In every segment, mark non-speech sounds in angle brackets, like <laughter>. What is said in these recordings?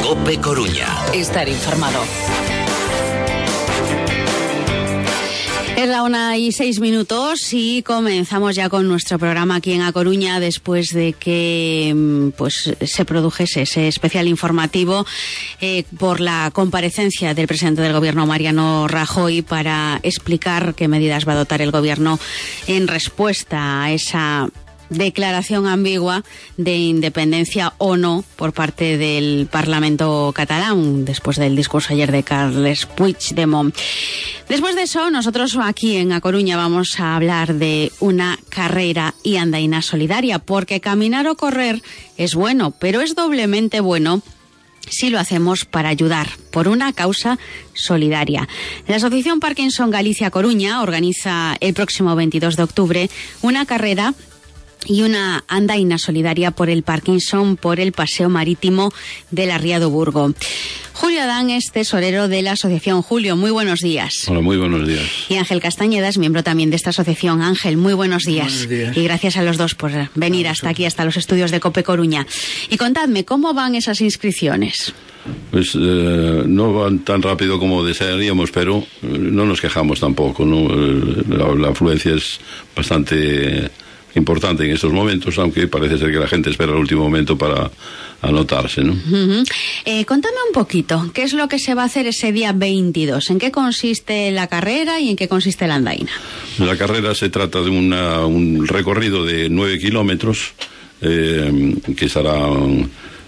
Cope Coruña. Estar informado. Es la una y seis minutos y comenzamos ya con nuestro programa aquí en A Coruña después de que mm, pues se produjese ese especial informativo eh, por la comparecencia del presidente del gobierno Mariano Rajoy para explicar qué medidas va a adoptar el gobierno en respuesta a esa declaración ambigua de independencia o no por parte del Parlamento catalán después del discurso ayer de Carles Puigdemont. Después de eso, nosotros aquí en A Coruña vamos a hablar de una carrera y andaina solidaria, porque caminar o correr es bueno, pero es doblemente bueno si lo hacemos para ayudar por una causa solidaria. La Asociación Parkinson Galicia Coruña organiza el próximo 22 de octubre una carrera y una andaina solidaria por el Parkinson por el Paseo Marítimo de la Ría de Burgo. Julio Adán es tesorero de la asociación. Julio, muy buenos días. Hola, muy buenos días. Y Ángel Castañeda es miembro también de esta asociación. Ángel, muy buenos días. Buenos días. Y gracias a los dos por venir hasta aquí, hasta los estudios de Cope Coruña. Y contadme, ¿cómo van esas inscripciones? Pues eh, no van tan rápido como desearíamos, pero eh, no nos quejamos tampoco. ¿no? Eh, La, la afluencia es bastante importante en estos momentos, aunque parece ser que la gente espera el último momento para anotarse. ¿no? Eh, contadme un poquito, ¿qué es lo que se va a hacer ese día 22? ¿En qué consiste la carrera y en qué consiste la andaina? La carrera se trata de una- un recorrido de nueve kilómetros eh, que estará,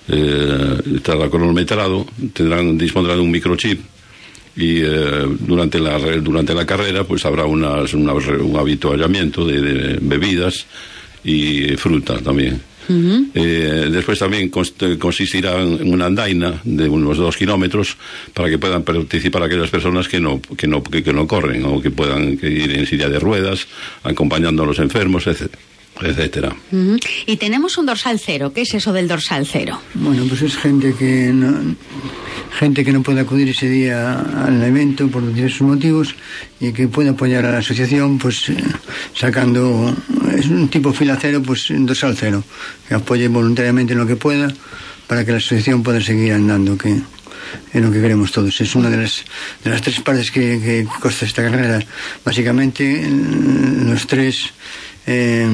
eh, estará cronometrado, tendrán, dispondrán de un microchip y eh, durante, la, durante la carrera pues habrá unas, una- un habituallamiento de, de bebidas y fruta también. Eh, después también const- consistirá en una andaina de unos dos kilómetros para que puedan participar aquellas personas que no, que no, que, que no corren o que puedan ir en silla de ruedas, acompañando a los enfermos, etc- etcétera. Ujú. Y tenemos un dorsal cero. ¿Qué es eso del dorsal cero? Bueno, pues es gente que no, gente que no puede acudir ese día al evento por diversos motivos y que puede apoyar a la asociación pues eh, sacando es un tipo fila cero pues un dorsal cero que apoye voluntariamente en lo que pueda para que la asociación pueda seguir andando que es lo que queremos todos es una de las de las tres partes que, que consta esta carrera básicamente los tres eh,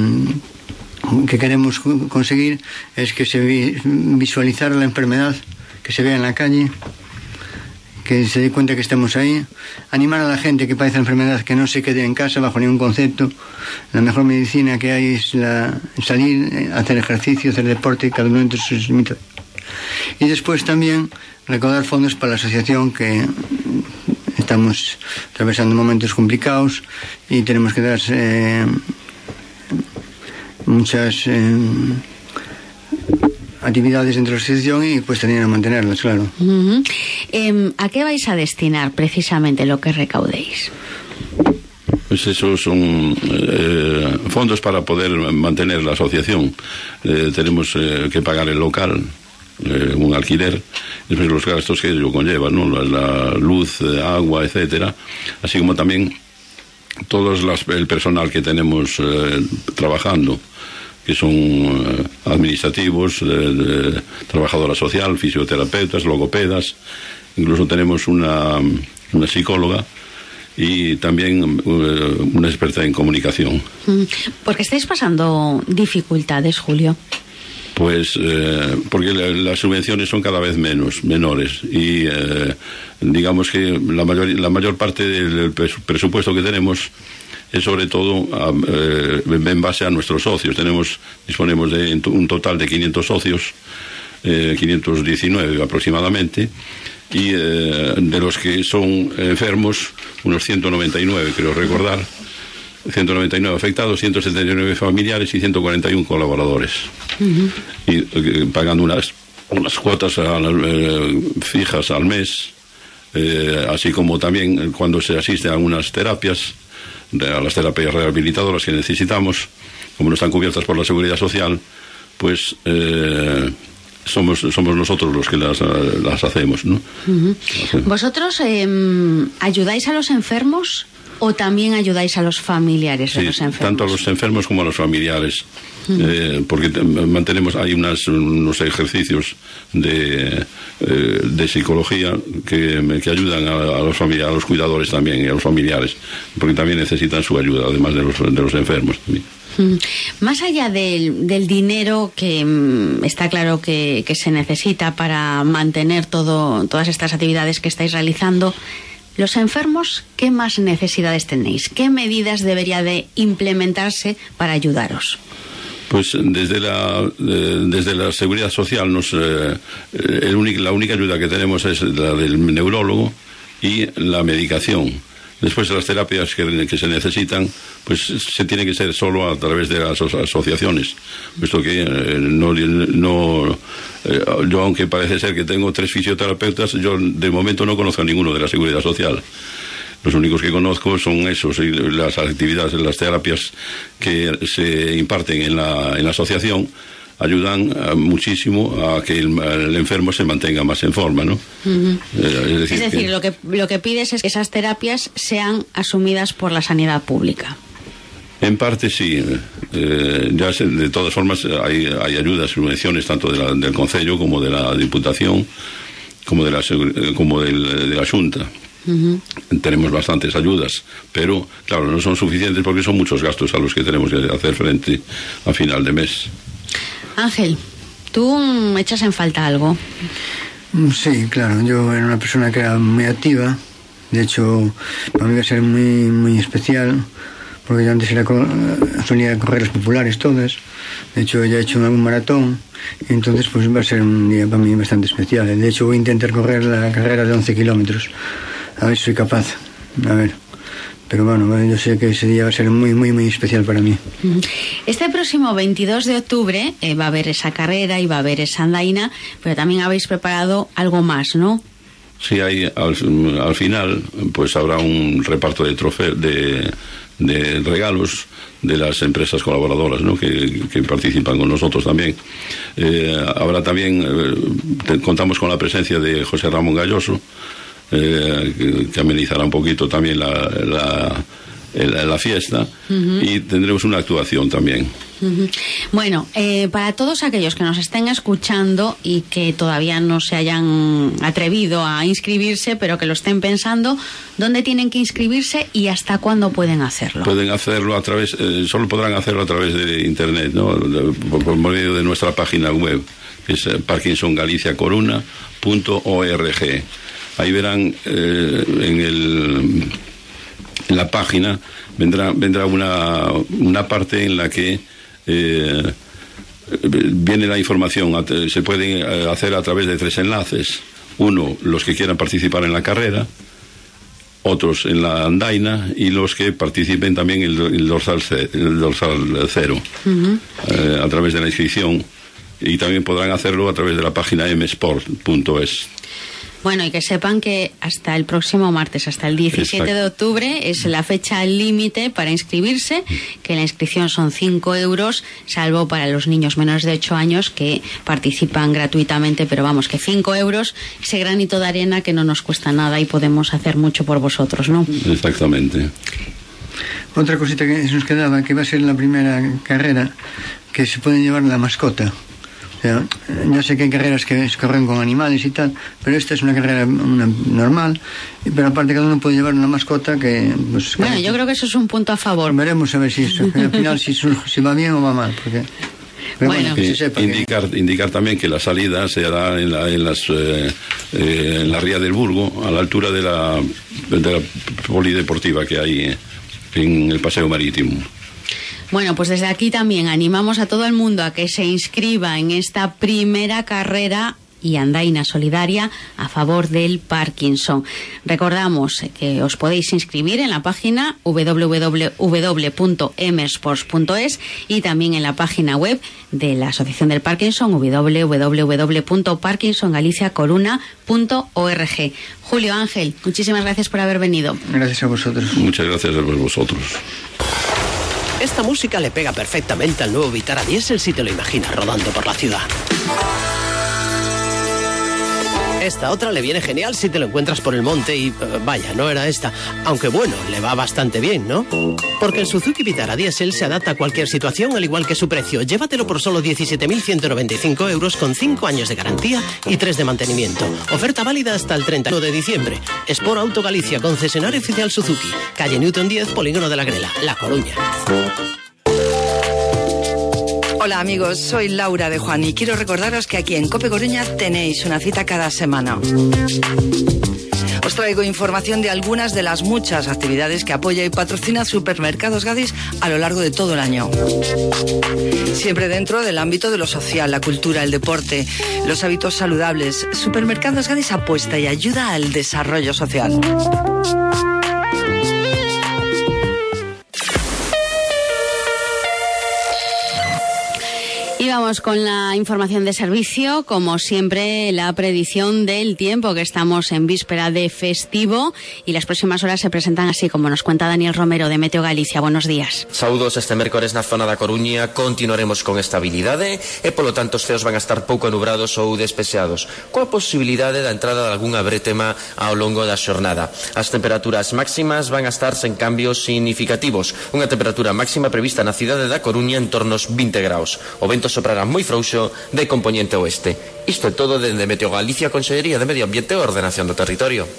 que queremos co- conseguir es que se vi- visualizar la enfermedad, que se vea en la calle, que se dé cuenta que estamos ahí, animar a la gente que padece la enfermedad que no se quede en casa bajo ningún concepto. La mejor medicina que hay es la, salir, eh, hacer ejercicio, hacer deporte, cada uno entre sus limitaciones. Y después también recaudar fondos para la asociación que estamos atravesando momentos complicados y tenemos que dar eh, muchas eh, actividades dentro de la asociación y pues tenían a mantenerlas, claro. Em, ¿A qué vais a destinar precisamente lo que recaudéis? Pues esos son eh, fondos para poder mantener la asociación. Eh, tenemos eh, que pagar el local, eh, un alquiler, después los gastos que ello conlleva, ¿no? la, la luz, agua, etcétera, así como también todo las- el personal que tenemos eh, trabajando, que son eh, administrativos, de- trabajadora social, fisioterapeutas, logopedas, incluso tenemos una, una psicóloga y también eh, una experta en comunicación. Mm, Porque estáis pasando dificultades, Julio. Pues eh, porque la- las subvenciones son cada vez menos, menores y eh, digamos que la mayor, la mayor parte del pres- presupuesto que tenemos es sobre todo eh, en base a nuestros socios. Tenemos, disponemos de un total de 500 socios, eh, 519 aproximadamente, y eh, de los que son enfermos, unos 199, creo recordar, 199 afectados, 179 familiares y 141 colaboradores. Y eh, pagando unas unas cuotas eh, fijas al mes, eh, así como también cuando se asiste a unas terapias, de- a las terapias rehabilitadoras que necesitamos, como no están cubiertas por la seguridad social, pues eh, somos, somos nosotros los que las, eh, las hacemos. ¿no? ¿Vosotros em, ayudáis a los enfermos o también ayudáis a los familiares de Sí, los enfermos? tanto a los enfermos como a los familiares. Eh, porque te- mantenemos, hay unas, unos ejercicios de, eh, de psicología que, que ayudan a, a los familiares, a los cuidadores también y a los familiares, porque también necesitan su ayuda, además de los, de los enfermos. también. Mm. Más allá del, del dinero que mm, está claro que, que se necesita para mantener todo, todas estas actividades que estáis realizando, los enfermos, ¿qué más necesidades tenéis? ¿Qué medidas debería de implementarse para ayudaros? Pues desde la, eh, desde la seguridad social nos, eh, el único- la única ayuda que tenemos es la del neurólogo y la medicación. Después las terapias que, que se necesitan, pues se tiene que ser solo a través de las aso- asociaciones, puesto que eh, no, no eh, yo aunque parece ser que tengo tres fisioterapeutas, yo de momento no conozco a ninguno de la seguridad social. Los únicos que conozco son esos, y las actividades, las terapias que se imparten en la, en la asociación ayudan eh, muchísimo a que el, el enfermo se mantenga más en forma, ¿no? Eh, es decir, Es decir, que- lo que, lo que pides es que esas terapias sean asumidas por la sanidad pública. En parte sí. Eh, ya se- de todas formas hay, hay ayudas, subvenciones tanto de la- del Concello como de la Diputación, como de la, como del- de la Junta. Tenemos bastantes ayudas, pero claro, no son suficientes porque son muchos gastos a los que tenemos que hacer frente a final de mes. Ángel, ¿tú echas en falta algo? Mm, Sí, claro, yo era una persona que era muy activa, de hecho, para mí va a ser muy, muy especial, porque yo antes era, eh, solía correr las populares todas, de hecho ya he hecho algún maratón, y entonces pues va a ser un día para mí bastante especial. De hecho voy a intentar correr la carrera de 11 kilómetros, a ver si soy capaz, a ver. Pero bueno, bueno, yo sé que ese día va a ser muy, muy, muy especial para mí. Este próximo 22 de octubre eh, va a haber esa carrera y va a haber esa andaina, pero también habéis preparado algo más, ¿no? Sí, hay al, al final, pues habrá un reparto de trofeos, de, de regalos de las empresas colaboradoras ¿no? que, que participan con nosotros también. Eh, habrá también, eh, te- contamos con la presencia de José Ramón Galloso, eh, que, amenizará un poquito también la, la, fiesta, y tendremos una actuación también. Bueno, eh, para todos aquellos que nos estén escuchando y que todavía no se hayan atrevido a inscribirse, pero que lo estén pensando, ¿dónde tienen que inscribirse y hasta cuándo pueden hacerlo? Pueden hacerlo a través, eh, solo podrán hacerlo a través de internet, ¿no? Por, por medio de nuestra página web, que es parkinsongaliciacoruna.org. Ahí verán eh, en, el, en la página, vendrá, vendrá una, una parte en la que eh, viene la información, se puede eh, hacer a través de tres enlaces. Uno, los que quieran participar en la carrera, otros en la andaina y los que participen también en el, dorsal, el dorsal cero eh, a través de la inscripción y también podrán hacerlo a través de la página msport.es. Bueno, y que sepan que hasta el próximo martes, hasta el 17 de octubre, es la fecha límite para inscribirse, que la inscripción son 5 euros, salvo para los niños menores de 8 años que participan gratuitamente, pero vamos, que 5 euros, ese granito de arena que no nos cuesta nada y podemos hacer mucho por vosotros, ¿no? Exactamente. Otra cosita que se nos quedaba, que va a ser la primera carrera que se puede llevar la mascota. O sea, ya sé que hay carreras que corren con animales y tal, pero esta es una carrera una- normal, pero aparte cada uno puede llevar una mascota que... Pues, Bueno, yo creo que eso es un punto a favor. Veremos a ver si, eso, al final si, si va bien o va mal, porque... Pero Bueno. que se Y sepa que- indicar, indicar también que la salida se hará en la, en las, eh, eh, en la ría del Burgo, a la altura de la, de la polideportiva que hay eh, en el paseo marítimo. Bueno, pues desde aquí también animamos a todo el mundo a que se inscriba en esta primera carrera y andaina solidaria a favor del Parkinson. Recordamos que os podéis inscribir en la página www.msports.es y también en la página web de la Asociación del Parkinson www.parkinsongaliciacoruna.org. Julio Ángel, muchísimas gracias por haber venido. Gracias a vosotros. Muchas gracias a vosotros. Esta música le pega perfectamente al nuevo Vitara Diesel si te lo imaginas rodando por la ciudad. Esta otra le viene genial si te lo encuentras por el monte y... eh, vaya, no era esta. Aunque bueno, le va bastante bien, ¿no? Porque el Suzuki Vitara Diesel se adapta a cualquier situación al igual que su precio. Llévatelo por solo 17.195 euros con 5 años de garantía y 3 de mantenimiento. Oferta válida hasta el 31 de diciembre. Sport Auto Galicia, concesionario oficial Suzuki. Calle Newton 10, Polígono de la Grela, La Coruña. Hola amigos, soy Laura de Juan y quiero recordaros que aquí en Cope Coruña tenéis una cita cada semana. Os traigo información de algunas de las muchas actividades que apoya y patrocina Supermercados Gadis a lo largo de todo el año. Siempre dentro del ámbito de lo social, la cultura, el deporte, los hábitos saludables, Supermercados Gadis apuesta y ayuda al desarrollo social. Y vamos con la información de servicio, como siempre la predicción del tiempo, que estamos en víspera de festivo y las próximas horas se presentan así como nos cuenta Daniel Romero de Meteo Galicia. Buenos días. Saudos este mércores na zona da Coruña continuaremos con estabilidade e polo tanto os ceos van a estar pouco anubrados ou despexados coa posibilidade da entrada de algunha bretema ao longo da xornada. As temperaturas máximas van a estar sen cambios significativos. Unha temperatura máxima prevista na cidade da Coruña en tornos 20 graus. O vento soprará moi frouxo de componente oeste. Isto é todo dende Meteo Galicia, Consellería de Medio Ambiente e Ordenación do Territorio.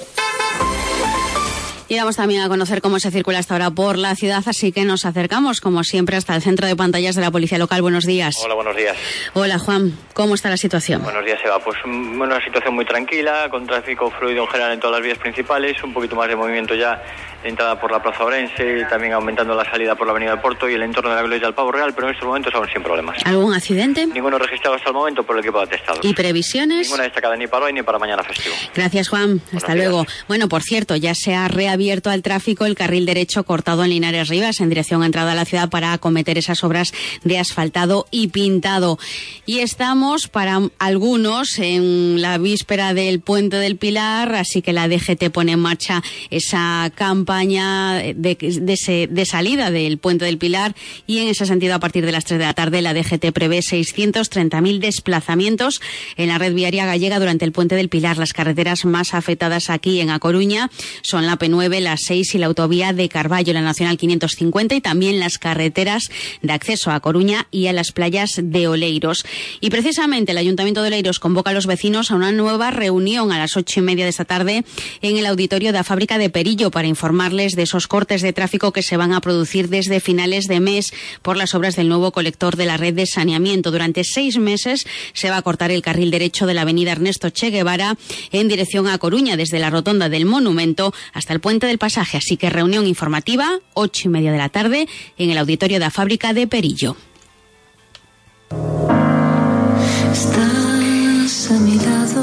Y vamos también a conocer cómo se circula hasta ahora por la ciudad, así que nos acercamos, como siempre, hasta el centro de pantallas de la Policía Local. Buenos días. Hola, buenos días. Hola, Juan. ¿Cómo está la situación? Buenos días, Eva. Pues mm, una situación muy tranquila, con tráfico fluido en general en todas las vías principales, un poquito más de movimiento ya de entrada por la Plaza Orense, también aumentando la salida por la Avenida del Porto y el entorno de la Glorieta del Pavo Real, pero en estos momentos aún sin problemas. ¿Algún accidente? Ninguno registrado hasta el momento por el equipo de atestados. ¿Y previsiones? Ninguna destacada ni para hoy ni para mañana festivo. Gracias, Juan. Hasta días. luego. Bueno, por cierto, ya se ha reabierto al tráfico el carril derecho cortado en Linares Rivas en dirección a entrada a la ciudad para acometer esas obras de asfaltado y pintado. Y estamos para algunos en la víspera del Puente del Pilar, así que la DGT pone en marcha esa campaña de, de ese- de salida del Puente del Pilar y en ese sentido a partir de las 3 de la tarde la DGT prevé 630.000 desplazamientos en la red viaria gallega durante el Puente del Pilar. Las carreteras más afectadas aquí en A Coruña son la P9, la 6 y la autovía de Carballo, la Nacional 550 y también las carreteras de acceso a Coruña y a las playas de Oleiros. Y precisamente el Ayuntamiento de Oleiros convoca a los vecinos a una nueva reunión a las ocho y media de esta tarde en el auditorio de la fábrica de Perillo para informarles de esos cortes de tráfico que se van a producir desde finales de mes por las obras del nuevo colector de la red de saneamiento. Durante seis meses se va a cortar el carril derecho de la avenida Ernesto Che Guevara en dirección a Coruña, desde la rotonda del Monumento hasta el puente del pasaje. Así que reunión informativa, ocho y media de la tarde, en el auditorio de la fábrica de Perillo.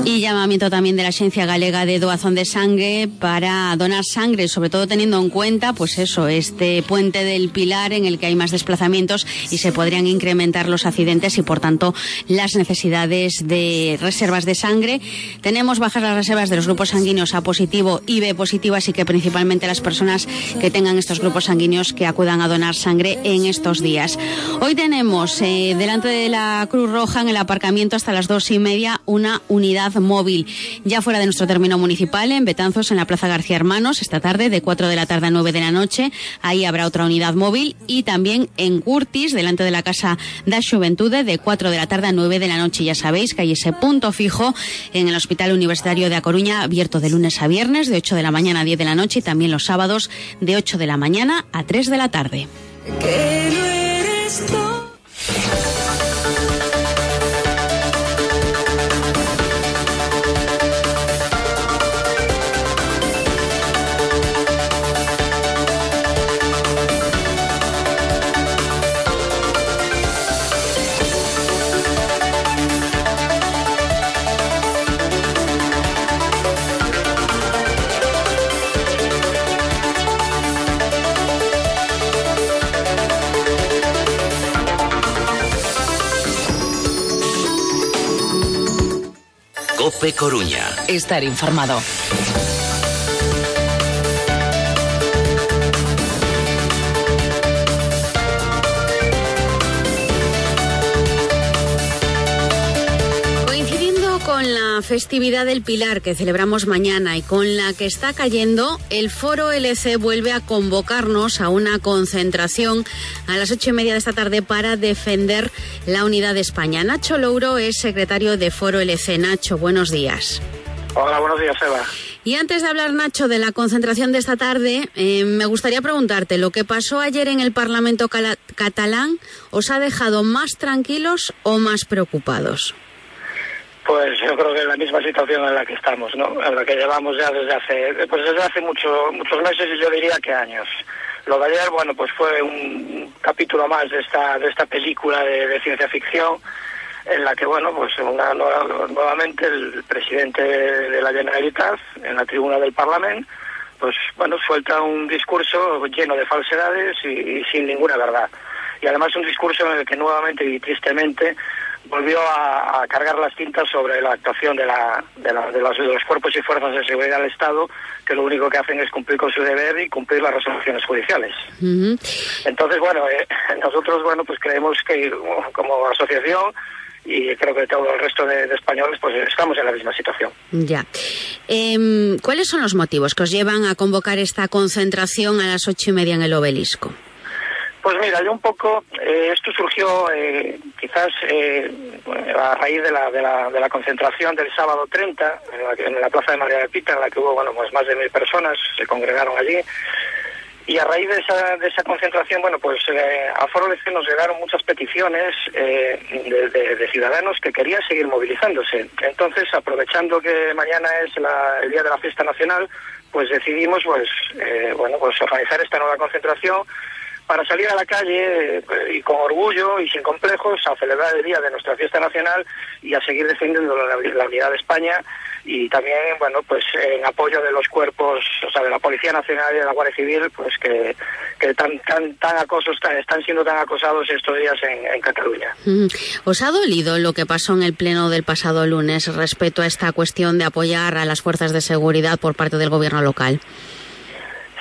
Y llamamiento también de la Agencia Galega de Doazón de Sangre para donar sangre, sobre todo teniendo en cuenta, pues eso, este puente del Pilar en el que hay más desplazamientos y se podrían incrementar los accidentes y, por tanto, las necesidades de reservas de sangre. Tenemos bajas las reservas de los grupos sanguíneos A positivo y B positivo, así que principalmente las personas que tengan estos grupos sanguíneos que acudan a donar sangre en estos días. Hoy tenemos eh, delante de la Cruz Roja en el aparcamiento hasta las dos y media una unidad móvil. Ya fuera de nuestro término municipal, en Betanzos, en la Plaza García Hermanos, esta tarde, de 4 de la tarde a 9 de la noche, ahí habrá otra unidad móvil. Y también en Curtis, delante de la Casa da Juventude, de 4 de la tarde a 9 de la noche. Ya sabéis que hay ese punto fijo en el Hospital Universitario de A Coruña, abierto de lunes a viernes, de 8 de la mañana a 10 de la noche, y también los sábados, de 8 de la mañana a 3 de la tarde. Que eres tú. Cope Coruña. Estar informado. La festividad del Pilar que celebramos mañana y con la que está cayendo, el Foro LC vuelve a convocarnos a una concentración a las ocho y media de esta tarde para defender la unidad de España. Nacho Louro es secretario de Foro LC. Nacho, buenos días. Hola, buenos días, Eva. Y antes de hablar, Nacho, de la concentración de esta tarde, eh, me gustaría preguntarte, ¿lo que pasó ayer en el Parlamento catalán os ha dejado más tranquilos o más preocupados? Pues yo creo que es la misma situación en la que estamos, ¿no? En la que llevamos ya desde hace, pues desde hace mucho, muchos meses y yo diría que años. Lo de ayer, bueno, pues fue un capítulo más de esta, de esta película de, ciencia ficción en la que, bueno, pues una, nueva- nuevamente el presidente de la Generalitat, en la tribuna del Parlamento, pues, bueno, suelta un discurso lleno de falsedades y, y sin ninguna verdad. Y además un discurso en el que nuevamente y tristemente volvió a, a cargar las tintas sobre la actuación de, la, de, la- de los, de los cuerpos y fuerzas de seguridad del Estado, que lo único que hacen es cumplir con su deber y cumplir las resoluciones judiciales. Ujú. Entonces, bueno, eh, <laughs> nosotros, bueno, pues creemos que uh, como asociación y creo que todo el resto de, de españoles, pues estamos en la misma situación. Ya. Em, ¿Cuáles son los motivos que os llevan a convocar esta concentración a las ocho y media en el obelisco? Pues mira, yo un poco, eh, esto surgió eh, quizás eh, a raíz de la, concentración del sábado 30 en la, plaza de María de Pita, en la que hubo pues más de mil personas, se congregaron allí. Y a raíz de esa, concentración, bueno, pues a Foro nos llegaron muchas peticiones de, de- ciudadanos que querían seguir movilizándose. Entonces, aprovechando que mañana es el día de la fiesta nacional, pues decidimos, pues, bueno, pues organizar esta nueva concentración para salir a la calle eh, y con orgullo y sin complejos a celebrar el día de nuestra fiesta nacional y a seguir defendiendo la, unidad de España y también bueno pues en apoyo de los cuerpos o sea de la policía nacional y de la guardia civil pues que, que tan tan tan acosos están siendo tan acosados estos días en, en Cataluña Ujú. ¿Os ha dolido lo que pasó en el pleno del pasado lunes respecto a esta cuestión de apoyar a las fuerzas de seguridad por parte del gobierno local?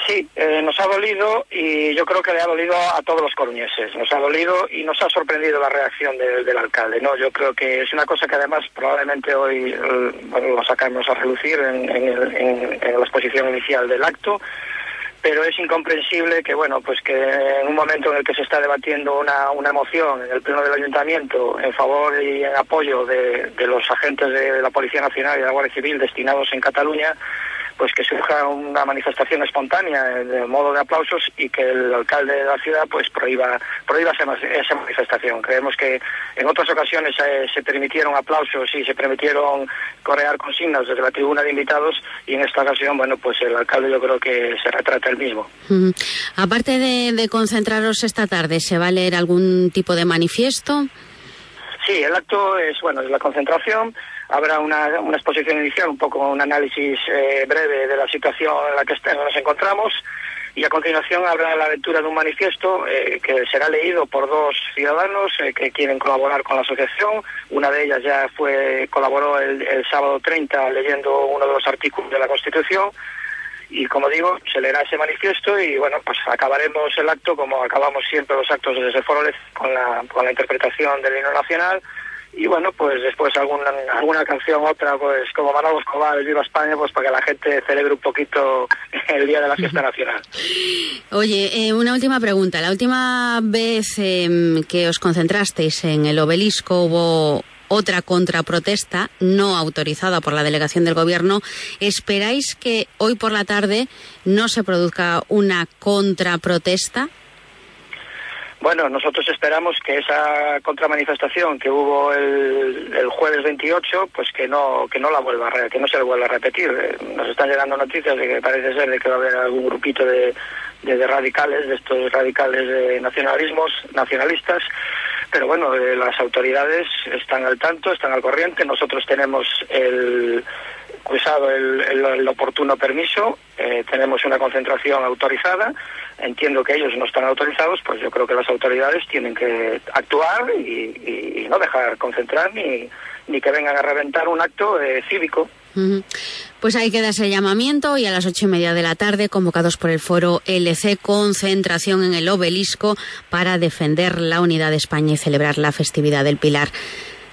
Sí, eh, nos ha dolido y yo creo que le ha dolido a todos los coruñeses. Nos ha dolido y nos ha sorprendido la reacción del- alcalde. No, yo creo que es una cosa que además probablemente hoy eh, lo sacamos a relucir en, en el- en- en la exposición inicial del acto. Pero es incomprensible que, bueno, pues que en un momento en el que se está debatiendo una, una en el pleno del ayuntamiento en favor y en apoyo de, de los agentes de la Policía Nacional y de la Guardia Civil destinados en Cataluña, pues que surja una manifestación espontánea de modo de aplausos y que el alcalde de la ciudad pues prohíba prohíba esa, manifestación. Creemos que en otras ocasiones eh, se permitieron aplausos y se permitieron corear consignas desde la tribuna de invitados y en esta ocasión, bueno, pues el alcalde yo creo que se retrata el mismo. Aparte de, de concentraros esta tarde, ¿se va a leer algún tipo de manifiesto? Sí, el acto es, bueno, es la concentración. Habrá una, una exposición inicial, un poco un análisis eh, breve de la situación en la que nos encontramos. Y a continuación habrá la lectura de un manifiesto eh, que será leído por dos ciudadanos eh, que quieren colaborar con la asociación. Una de ellas ya fue colaboró el, el sábado 30 leyendo uno de los artículos de la Constitución y como digo, se leerá ese manifiesto y bueno, pues acabaremos el acto como acabamos siempre los actos desde Foro Lez, con la, con la interpretación del himno nacional y bueno, pues después alguna, alguna canción, otra, pues como Manolo Escobar, Viva España, pues para que la gente celebre un poquito <laughs> el día de la fiesta nacional. Oye, eh, una última pregunta. La última vez em, que os concentrasteis en el obelisco hubo otra contraprotesta no autorizada por la delegación del gobierno. ¿Esperáis que hoy por la tarde no se produzca una contraprotesta? Bueno, nosotros esperamos que esa contramanifestación que hubo el, el jueves 28, pues que no que no la vuelva a que no se la vuelva a repetir. Eh, Nos están llegando noticias de que parece ser de que va a haber algún grupito de, de, de radicales, de estos radicales de nacionalismos, nacionalistas. Pero bueno, eh, las autoridades están al tanto, están al corriente. Nosotros tenemos el el, el- el oportuno permiso, eh, tenemos una concentración autorizada, entiendo que ellos no están autorizados, pues yo creo que las autoridades tienen que actuar y, y- y no dejar concentrar ni, ni que vengan a reventar un acto eh, cívico. Pues ahí queda ese llamamiento y a las ocho y media de la tarde, convocados por el foro LC, concentración en el obelisco para defender la unidad de España y celebrar la festividad del Pilar.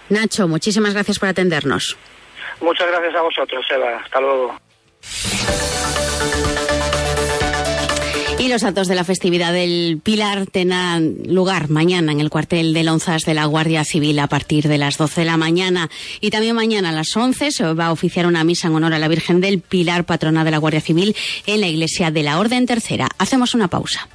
Nacho, muchísimas gracias por atendernos. Muchas gracias a vosotros, Eva. Hasta luego. Y los actos de la festividad del Pilar tendrán lugar mañana en el cuartel de Lonzas de la Guardia Civil a partir de las 12 de la mañana. Y también mañana a las 11 se va a oficiar una misa en honor a la Virgen del Pilar, patrona de la Guardia Civil, en la iglesia de la Orden Tercera. Hacemos una pausa.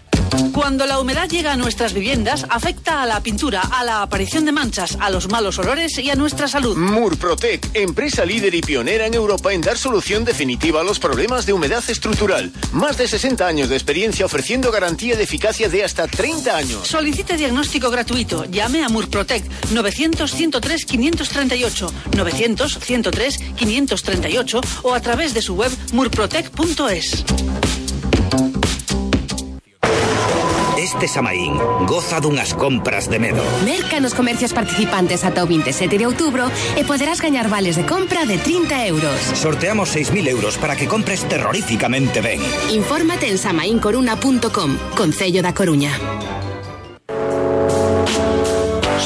Cuando la humedad llega a nuestras viviendas, afecta a la pintura, a la aparición de manchas, a los malos olores y a nuestra salud. Murprotec, empresa líder y pionera en Europa en dar solución definitiva a los problemas de humedad estructural. Más de 60 años de experiencia ofreciendo garantía de eficacia de hasta 30 años. Solicite diagnóstico gratuito. Llame a Murprotec 900-103-538, 900-103-538 o a través de su web murprotec.es. Este Samaín goza dunhas compras de medo. Merca nos comercios participantes ata o 27 de outubro e poderás gañar vales de compra de 30 euros. Sorteamos 6.000 euros para que compres terroríficamente ben. Infórmate en samaincoruna.com, Concello da Coruña.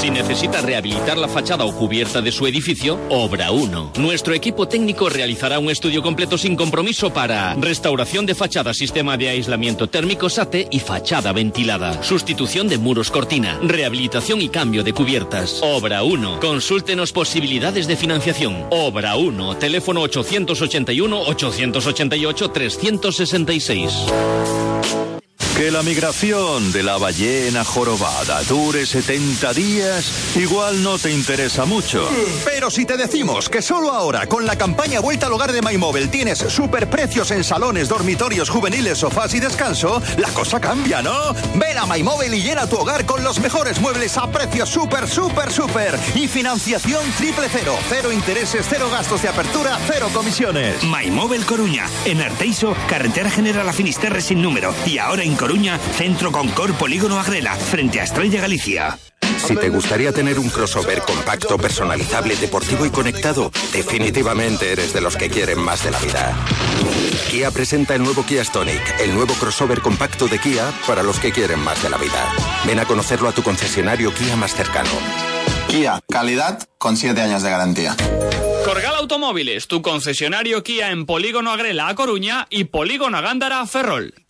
Si necesita rehabilitar la fachada o cubierta de su edificio, Obra 1. Nuestro equipo técnico realizará un estudio completo sin compromiso para restauración de fachada, sistema de aislamiento térmico SATE y fachada ventilada, sustitución de muros cortina, rehabilitación y cambio de cubiertas. Obra 1. Consúltenos posibilidades de financiación. Obra 1. Teléfono 881-888-366. Que la migración de la ballena jorobada dure 70 días, igual no te interesa mucho. Pero si te decimos que solo ahora, con la campaña Vuelta al Hogar de MyMobile, tienes superprecios en salones, dormitorios juveniles, sofás y descanso, la cosa cambia, ¿no? Ven a MyMobile y llena tu hogar con los mejores muebles a precios súper, súper, súper. Y financiación triple cero. Cero intereses, cero gastos de apertura, cero comisiones. MyMóvil Coruña, en Arteiso, carretera general a Finisterre sin número. Y ahora en Coruña, Centro Concor Polígono Agrela, frente a Estrella Galicia. Si te gustaría tener un crossover compacto, personalizable, deportivo y conectado, definitivamente eres de los que quieren más de la vida. Kia presenta el nuevo Kia Stonic, el nuevo crossover compacto de Kia para los que quieren más de la vida. Ven a conocerlo a tu concesionario Kia más cercano. Kia, calidad con 7 años de garantía. Corgal Automóviles, tu concesionario Kia en Polígono Agrela a Coruña y Polígono Agándara a Ferrol.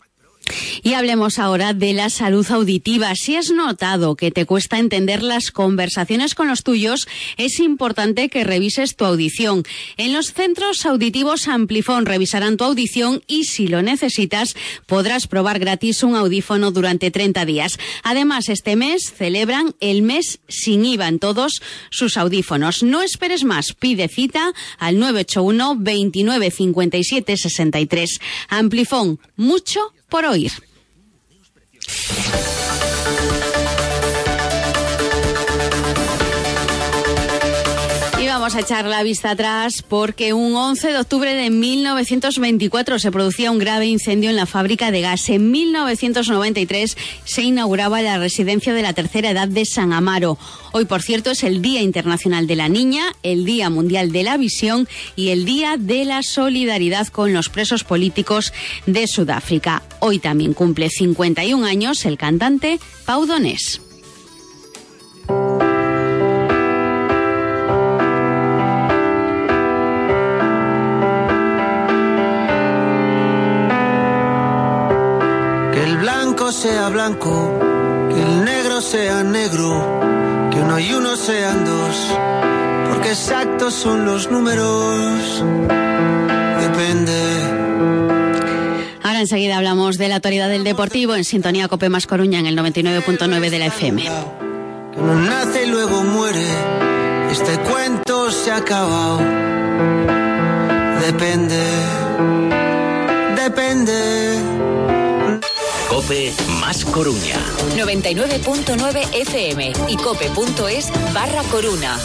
Y hablemos ahora de la salud auditiva. Si has notado que te cuesta entender las conversaciones con los tuyos, es importante que revises tu audición. En los centros auditivos Amplifon revisarán tu audición y si lo necesitas podrás probar gratis un audífono durante 30 días. Además, este mes celebran el mes sin IVA en todos sus audífonos. No esperes más, pide cita al 981 29 57 63. Amplifon, mucho por oír. Vamos a echar la vista atrás porque un 11 de octubre de 1924 se producía un grave incendio en la fábrica de gas. En 1993 se inauguraba la residencia de la tercera edad de San Amaro. Hoy, por cierto, es el Día Internacional de la Niña, el Día Mundial de la Visión y el Día de la Solidaridad con los presos políticos de Sudáfrica. Hoy también cumple 51 años el cantante Pau Donés. Blanco sea blanco, que el negro sea negro, que uno y uno sean dos, porque exactos son los números. Depende. Ahora enseguida hablamos de la actualidad del deportivo en sintonía Cope Más Coruña en el 99.9 de la FM. Uno nace y luego muere. Este cuento se ha acabado. Depende. Depende. Cope más Coruña. 99.9 FM y cope.es barra Coruna.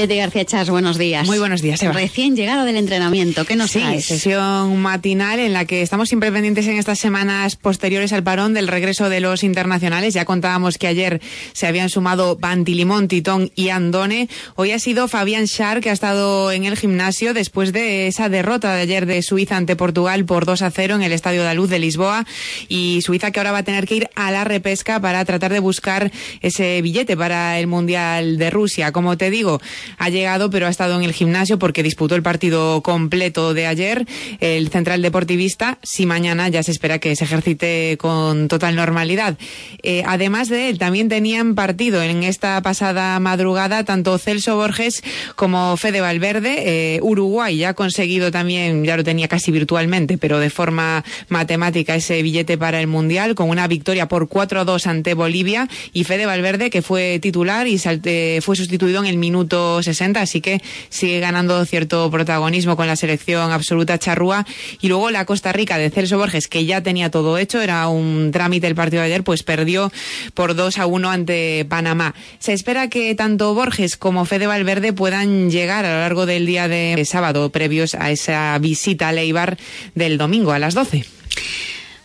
Leti García Chas, buenos días. Muy buenos días, Eva. Recién llegado del entrenamiento, ¿qué nos Sí, traes? sesión matinal en la que estamos siempre pendientes en estas semanas posteriores al parón del regreso de los internacionales. Ya contábamos que ayer se habían sumado Bantilimón, Titón y Andone. Hoy ha sido Fabián Schär que ha estado en el gimnasio después de esa derrota de ayer de Suiza ante Portugal por 2 a 0 en el Estadio da Luz de Lisboa. Y Suiza que ahora va a tener que ir a la repesca para tratar de buscar ese billete para el Mundial de Rusia. Como te digo, ha llegado, pero ha estado en el gimnasio porque disputó el partido completo de ayer. El central deportivista, si mañana ya se espera que se ejercite con total normalidad. Eh, además de él, también tenían partido en esta pasada madrugada tanto Celso Borges como Fede Valverde. Eh, Uruguay ya ha conseguido también, ya lo tenía casi virtualmente, pero de forma matemática ese billete para el Mundial con una victoria por 4 a 2 ante Bolivia y Fede Valverde que fue titular y salte- fue sustituido en el minuto 60, así que sigue ganando cierto protagonismo con la selección absoluta charrúa. Y luego la Costa Rica de Celso Borges, que ya tenía todo hecho, era un trámite el partido de ayer, pues perdió por 2 a 1 ante Panamá. Se espera que tanto Borges como Fede Valverde puedan llegar a lo largo del día de sábado, previos a esa visita a Leibar del domingo a las 12.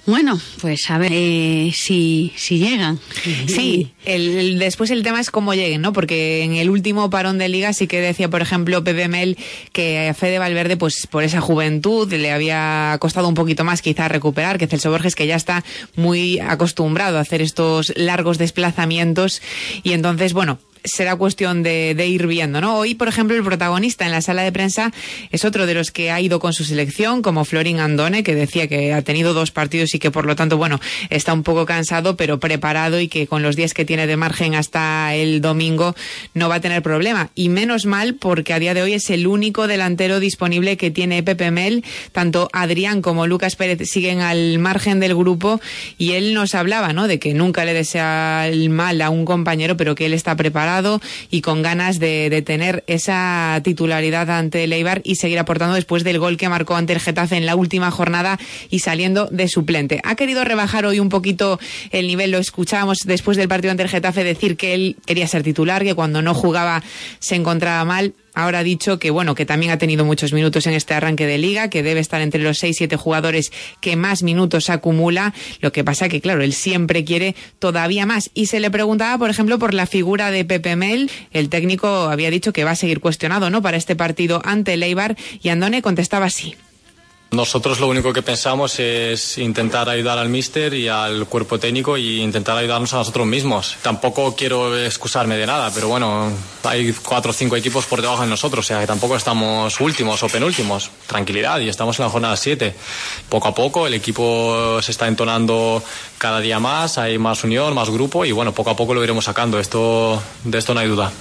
Bueno, pues a ver eh, si, si llegan. Sí, el, el- después el tema es cómo lleguen, ¿no? Porque en el último parón de liga sí que decía, por ejemplo, Pepe Mel que a Fede Valverde, pues por esa juventud, le había costado un poquito más quizás recuperar, que Celso Borges, que ya está muy acostumbrado a hacer estos largos desplazamientos. Y entonces, bueno, será cuestión de, ir viendo, ¿no? Hoy, por ejemplo, el protagonista en la sala de prensa es otro de los que ha ido con su selección, como Florin Andone, que decía que ha tenido dos partidos y que por lo tanto, bueno, está un poco cansado, pero preparado y que con los días que tiene de margen hasta el domingo no va a tener problema. Y menos mal, porque a día de hoy es el único delantero disponible que tiene Pepe Mel. Tanto Adrián como Lucas Pérez siguen al margen del grupo y él nos hablaba, ¿no? De que nunca le desea el mal a un compañero, pero que él está preparado y con ganas de, tener esa titularidad ante el Eibar y seguir aportando después del gol que marcó ante el Getafe en la última jornada y saliendo de suplente. Ha querido rebajar hoy un poquito el nivel, lo escuchábamos después del partido ante el Getafe decir que él quería ser titular, que cuando no jugaba se encontraba mal. Ahora ha dicho que bueno, que también ha tenido muchos minutos en este arranque de liga, que debe estar entre los 6-7 jugadores que más minutos acumula. Lo que pasa que, claro, él siempre quiere todavía más. Y se le preguntaba, por ejemplo, por la figura de Pepe Mel. El técnico había dicho que va a seguir cuestionado, ¿no? Para este partido ante el Eibar. Y Andone contestaba así. Nosotros lo único que pensamos es intentar ayudar al míster y al cuerpo técnico y intentar ayudarnos a nosotros mismos. Tampoco quiero excusarme de nada, pero bueno, hay cuatro o cinco equipos por debajo de nosotros, o sea que tampoco estamos últimos o penúltimos. Tranquilidad, y estamos en la jornada 7. Poco a poco el equipo se está entonando cada día más, hay más unión, más grupo y bueno, poco a poco lo iremos sacando. Esto, de esto no hay duda.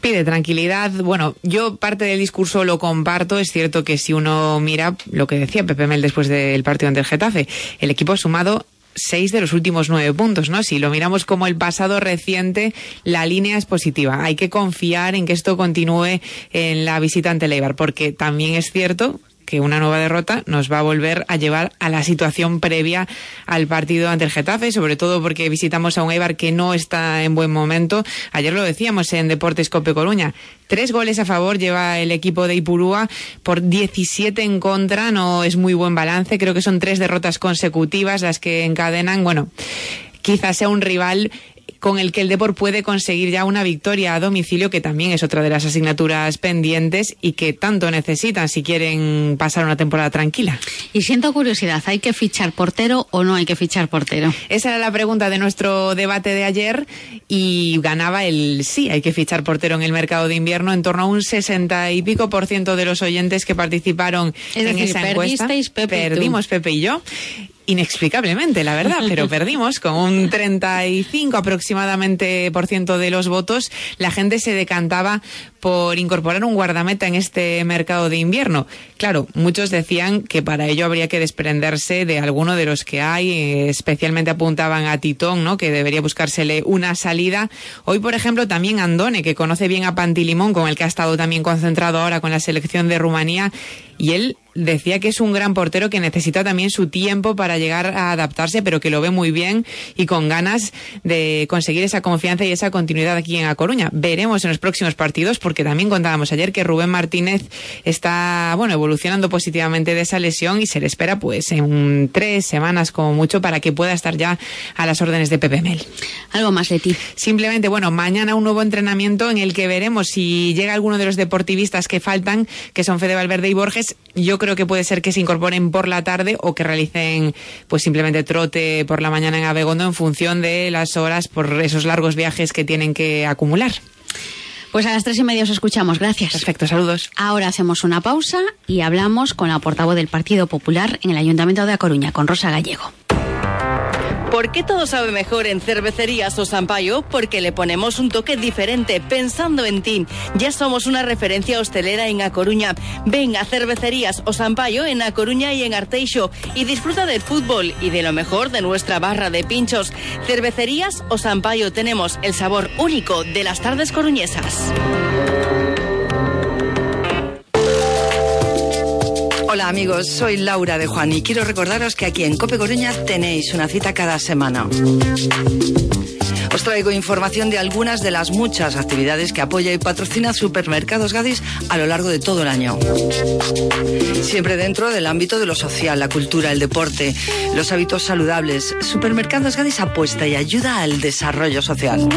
Pide tranquilidad. Bueno, yo parte del discurso lo comparto. Es cierto que si uno mira lo que decía Pepe Mel después del partido ante el Getafe, el equipo ha sumado seis de los últimos nueve puntos, ¿no? Si lo miramos como el pasado reciente, la línea es positiva. Hay que confiar en que esto continúe en la visita ante el Eibar, porque también es cierto que una nueva derrota nos va a volver a llevar a la situación previa al partido ante el Getafe, sobre todo porque visitamos a un Eibar que no está en buen momento. Ayer lo decíamos en Deportes Cope Coruña. Tres goles a favor lleva el equipo de Ipurúa por 17 en contra. No es muy buen balance. Creo que son tres derrotas consecutivas las que encadenan. Bueno, quizás sea un rival con el que el Depor puede conseguir ya una victoria a domicilio, que también es otra de las asignaturas pendientes y que tanto necesitan si quieren pasar una temporada tranquila. Y siento curiosidad, ¿hay que fichar portero o no hay que fichar portero? Esa era la pregunta de nuestro debate de ayer y ganaba el sí, hay que fichar portero en el mercado de invierno en torno a un 60 y pico por ciento de los oyentes que participaron Es en decir, esa encuesta. Pepe. Perdimos Pepe y yo. Inexplicablemente, la verdad, pero <laughs> perdimos con un 35 aproximadamente por ciento de los votos. La gente se decantaba por incorporar un guardameta en este mercado de invierno. Claro, muchos decían que para ello habría que desprenderse de alguno de los que hay, eh, especialmente apuntaban a Titón, ¿no? que debería buscársele una salida. Hoy, por ejemplo, también Andone, que conoce bien a Pantilimón, con el que ha estado también concentrado ahora con la selección de Rumanía, y él decía que es un gran portero que necesita también su tiempo para llegar a adaptarse, pero que lo ve muy bien y con ganas de conseguir esa confianza y esa continuidad aquí en A Coruña. Veremos en los próximos partidos, porque también contábamos ayer que Rubén Martínez está, bueno, evolucionando positivamente de esa lesión y se le espera pues en tres semanas como mucho para que pueda estar ya a las órdenes de Pepe Mel. Algo más, Leti. Simplemente, bueno, mañana un nuevo entrenamiento en el que veremos si llega alguno de los deportivistas que faltan, que son Fede Valverde y Borges. Yo creo que puede ser que se incorporen por la tarde o que realicen pues simplemente trote por la mañana en Abegondo en función de las horas por esos largos viajes que tienen que acumular. Pues a las tres y media os escuchamos. Gracias. Perfecto, saludos. Ahora hacemos una pausa y hablamos con la portavoz del Partido Popular en el Ayuntamiento de A Coruña, con Rosa Gallego. ¿Por qué todo sabe mejor en cervecerías o Sampaio? Porque le ponemos un toque diferente, pensando en ti. Ya somos una referencia hostelera en A Coruña. Ven a cervecerías o Sampaio en A Coruña y en Arteixo y disfruta del fútbol y de lo mejor de nuestra barra de pinchos. Cervecerías o Sampaio tenemos el sabor único de las tardes coruñesas. Hola amigos, soy Laura de Juan y quiero recordaros que aquí en Cope Coruña tenéis una cita cada semana. Os traigo información de algunas de las muchas actividades que apoya y patrocina Supermercados Gadis a lo largo de todo el año. Siempre dentro del ámbito de lo social, la cultura, el deporte, los hábitos saludables. Supermercados Gadis apuesta y ayuda al desarrollo social.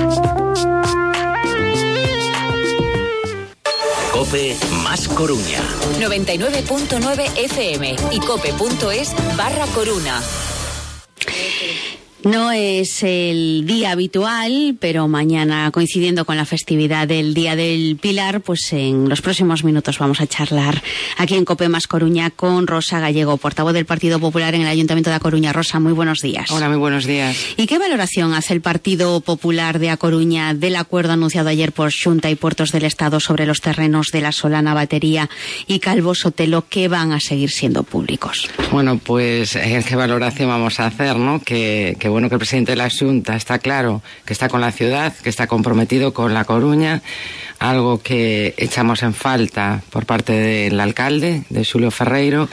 Cope más Coruña. 99.9 FM y cope.es barra Coruna. No es el día habitual, pero mañana, coincidiendo con la festividad del Día del Pilar, pues en los próximos minutos vamos a charlar aquí en Cope Más Coruña con Rosa Gallego, portavoz del Partido Popular en el Ayuntamiento de A Coruña. Rosa, muy buenos días. Hola, muy buenos días. ¿Y qué valoración hace el Partido Popular de A Coruña del acuerdo anunciado ayer por Xunta y Puertos del Estado sobre los terrenos de la Solana Batería y Calvo Sotelo que van a seguir siendo públicos? Bueno, pues eh, qué valoración vamos a hacer, ¿no? Que, que bueno que el presidente de la Junta está claro que está con la ciudad, que está comprometido con La Coruña, algo que echamos en falta por parte del alcalde, de Julio Ferreiro,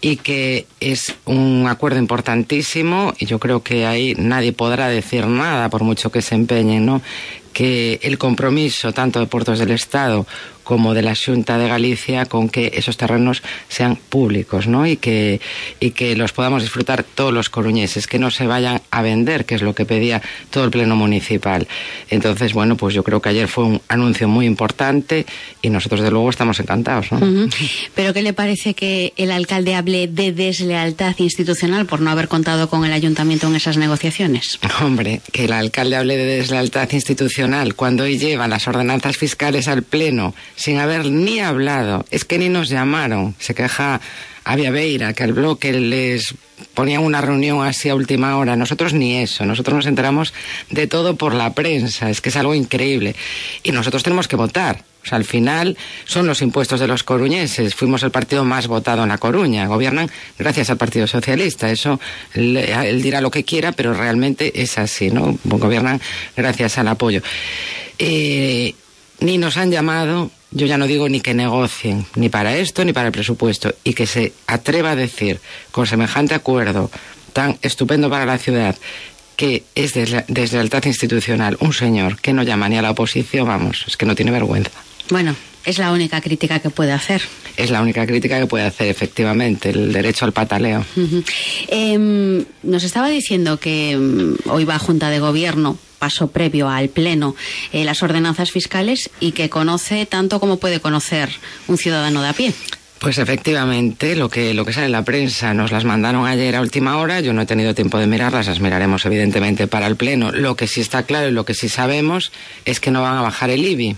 y que es un acuerdo importantísimo y yo creo que ahí nadie podrá decir nada por mucho que se empeñen, ¿no? Que el compromiso tanto de Puertos del Estado como de la Junta de Galicia con que esos terrenos sean públicos ¿no? y, que, y que los podamos disfrutar todos los coruñeses, que no se vayan a vender, que es lo que pedía todo el Pleno Municipal. Entonces, bueno, pues yo creo que ayer fue un anuncio muy importante y nosotros, de luego, estamos encantados. ¿no? Uh -huh. Pero ¿qué le parece que el alcalde hable de deslealtad institucional por no haber contado con el ayuntamiento en esas negociaciones? <laughs> Hombre, que el alcalde hable de deslealtad institucional cuando hoy lleva las ordenanzas fiscales al Pleno sin haber ni hablado. Es que ni nos llamaron. Se queja a Viaveira, que al bloque les ponían una reunión así a última hora. Nosotros ni eso. Nosotros nos enteramos de todo por la prensa. Es que es algo increíble. Y nosotros tenemos que votar. O sea, al final son los impuestos de los coruñeses. Fuimos el partido más votado en La Coruña. Gobiernan gracias al Partido Socialista. Eso él dirá lo que quiera, pero realmente es así, ¿no? Gobiernan gracias al apoyo. Eh, ni nos han llamado, yo ya no digo ni que negocien, ni para esto ni para el presupuesto, y que se atreva a decir con semejante acuerdo tan estupendo para la ciudad que es deslealtad institucional un señor que no llama ni a la oposición, vamos, es que no tiene vergüenza. Bueno, es la única crítica que puede hacer. Es la única crítica que puede hacer, efectivamente, el derecho al pataleo. Uh -huh. eh, nos estaba diciendo que um, hoy va a Junta de Gobierno paso previo al Pleno eh, las ordenanzas fiscales y que conoce tanto como puede conocer un ciudadano de a pie. Pues efectivamente, lo que, lo que sale en la prensa nos las mandaron ayer a última hora, yo no he tenido tiempo de mirarlas, las miraremos evidentemente para el Pleno. Lo que sí está claro y lo que sí sabemos es que no van a bajar el IBI,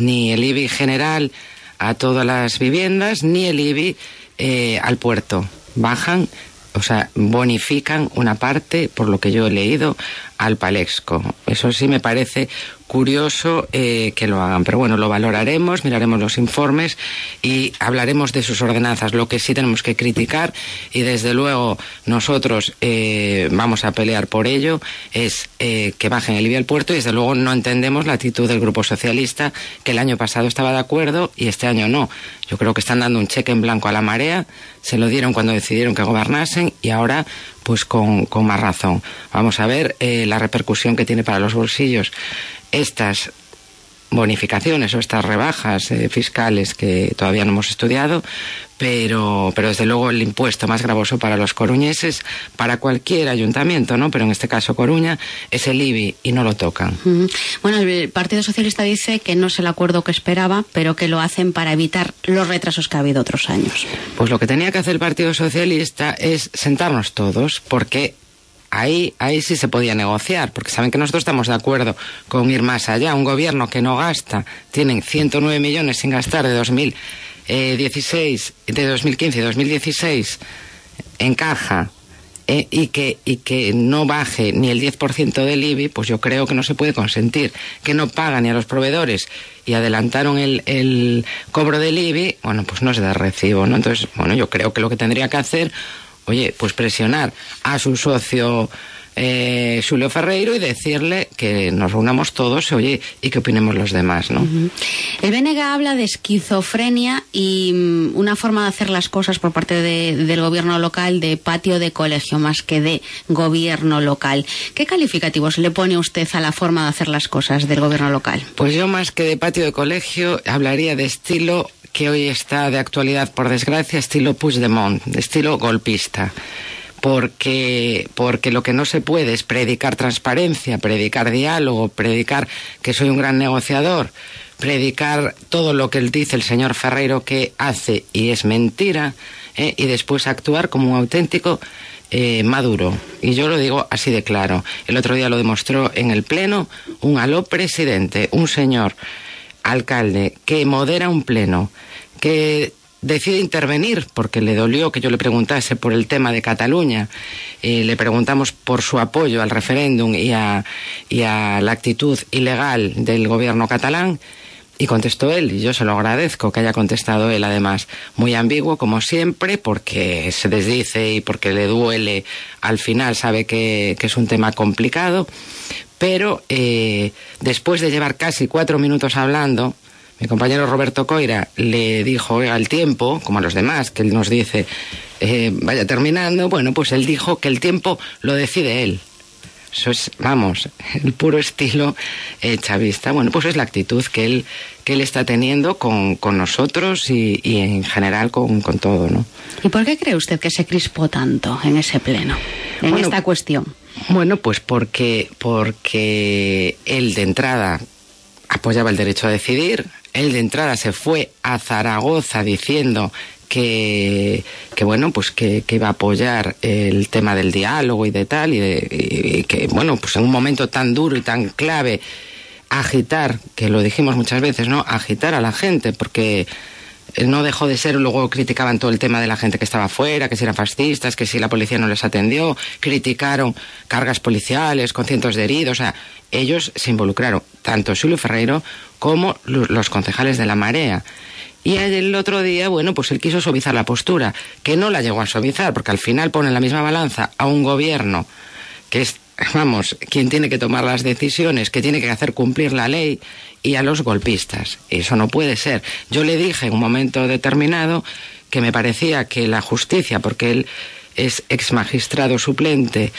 ni el IBI general a todas las viviendas, ni el IBI eh, al puerto. Bajan o sea, bonifican una parte, por lo que yo he leído, al Palexco. Eso sí me parece curioso eh, que lo hagan. Pero bueno, lo valoraremos, miraremos los informes y hablaremos de sus ordenanzas. Lo que sí tenemos que criticar, y desde luego nosotros eh, vamos a pelear por ello, es eh, que bajen el IBI al puerto y desde luego no entendemos la actitud del Grupo Socialista, que el año pasado estaba de acuerdo y este año no. Yo creo que están dando un cheque en blanco a la marea, se lo dieron cuando decidieron que gobernasen y ahora pues con, con más razón. Vamos a ver la repercusión que tiene para los bolsillos estas bonificaciones o estas rebajas eh, fiscales que todavía no hemos estudiado, pero, pero desde luego el impuesto más gravoso para los coruñeses, para cualquier ayuntamiento, ¿no? Pero en este caso Coruña, es el IBI y no lo tocan. Bueno, el Partido Socialista dice que no es el acuerdo que esperaba, pero que lo hacen para evitar los retrasos que ha habido otros años. Pues lo que tenía que hacer el Partido Socialista es sentarnos todos, porque ahí, ahí sí se podía negociar, porque saben que nosotros estamos de acuerdo con ir más allá. Un gobierno que no gasta, tienen 109 millones sin gastar de 2016, de 2015 y 2016 en caja. eh, y, que, y que no baje ni el 10% del IBI, pues yo creo que no se puede consentir. Que no pagan ni a los proveedores y adelantaron el, el cobro del IBI, bueno, pues no se da recibo, ¿no? Entonces, bueno, yo creo que lo que tendría que hacer, oye, pues presionar a su socio eh, Julio Ferreiro y decirle que nos reunamos todos, oye, y que opinemos los demás, ¿no? El BNG habla de esquizofrenia y mm, una forma de hacer las cosas por parte de- del gobierno local de patio de colegio más que de gobierno local. ¿Qué calificativos le pone usted a la forma de hacer las cosas del gobierno local? Pues yo más que de patio de colegio hablaría de estilo que hoy está de actualidad, por desgracia, estilo Puigdemont, de estilo golpista. Porque, porque lo que no se puede es predicar transparencia, predicar diálogo, predicar que soy un gran negociador, predicar todo lo que él dice el señor Ferreiro que hace y es mentira, ¿eh? y después actuar como un auténtico eh, maduro. Y yo lo digo así de claro. El otro día lo demostró en el Pleno un aló presidente, un señor alcalde que modera un pleno, que decide intervenir porque le dolió que yo le preguntase por el tema de Cataluña, eh, le preguntamos por su apoyo al referéndum y a, y a la actitud ilegal del gobierno catalán. Y contestó él, y yo se lo agradezco que haya contestado él, además, muy ambiguo, como siempre, porque se desdice y porque le duele, al final sabe que, que es un tema complicado, pero eh, después de llevar casi cuatro minutos hablando, mi compañero Roberto Coira le dijo, el tiempo, como a los demás, que él nos dice, eh, vaya terminando, bueno, pues él dijo que el tiempo lo decide él. Eso es, vamos, el puro estilo eh, chavista. Bueno, pues es la actitud que él, que él está teniendo con, con nosotros y, y en general con, con todo, ¿no? ¿Y por qué cree usted que se crispó tanto en ese pleno, en Bueno, esta cuestión? Bueno, pues porque, porque él de entrada apoyaba el derecho a decidir, él de entrada se fue a Zaragoza diciendo que, que bueno, pues que, que iba a apoyar el tema del diálogo y de tal, y, de- y- que, bueno, pues en un momento tan duro y tan clave, agitar, que lo dijimos muchas veces, ¿no? Agitar a la gente, porque no dejó de ser, luego criticaban todo el tema de la gente que estaba fuera, que si eran fascistas, que si la policía no les atendió, criticaron cargas policiales con cientos de heridos, o sea, ellos se involucraron, tanto Julio Ferreiro como lo- los concejales de la Marea. Y el otro día, bueno, pues él quiso suavizar la postura, que no la llegó a suavizar, porque al final pone en la misma balanza a un gobierno que es, vamos, quien tiene que tomar las decisiones, que tiene que hacer cumplir la ley, y a los golpistas. Eso no puede ser. Yo le dije en un momento determinado que me parecía que la justicia, porque él es ex magistrado suplente,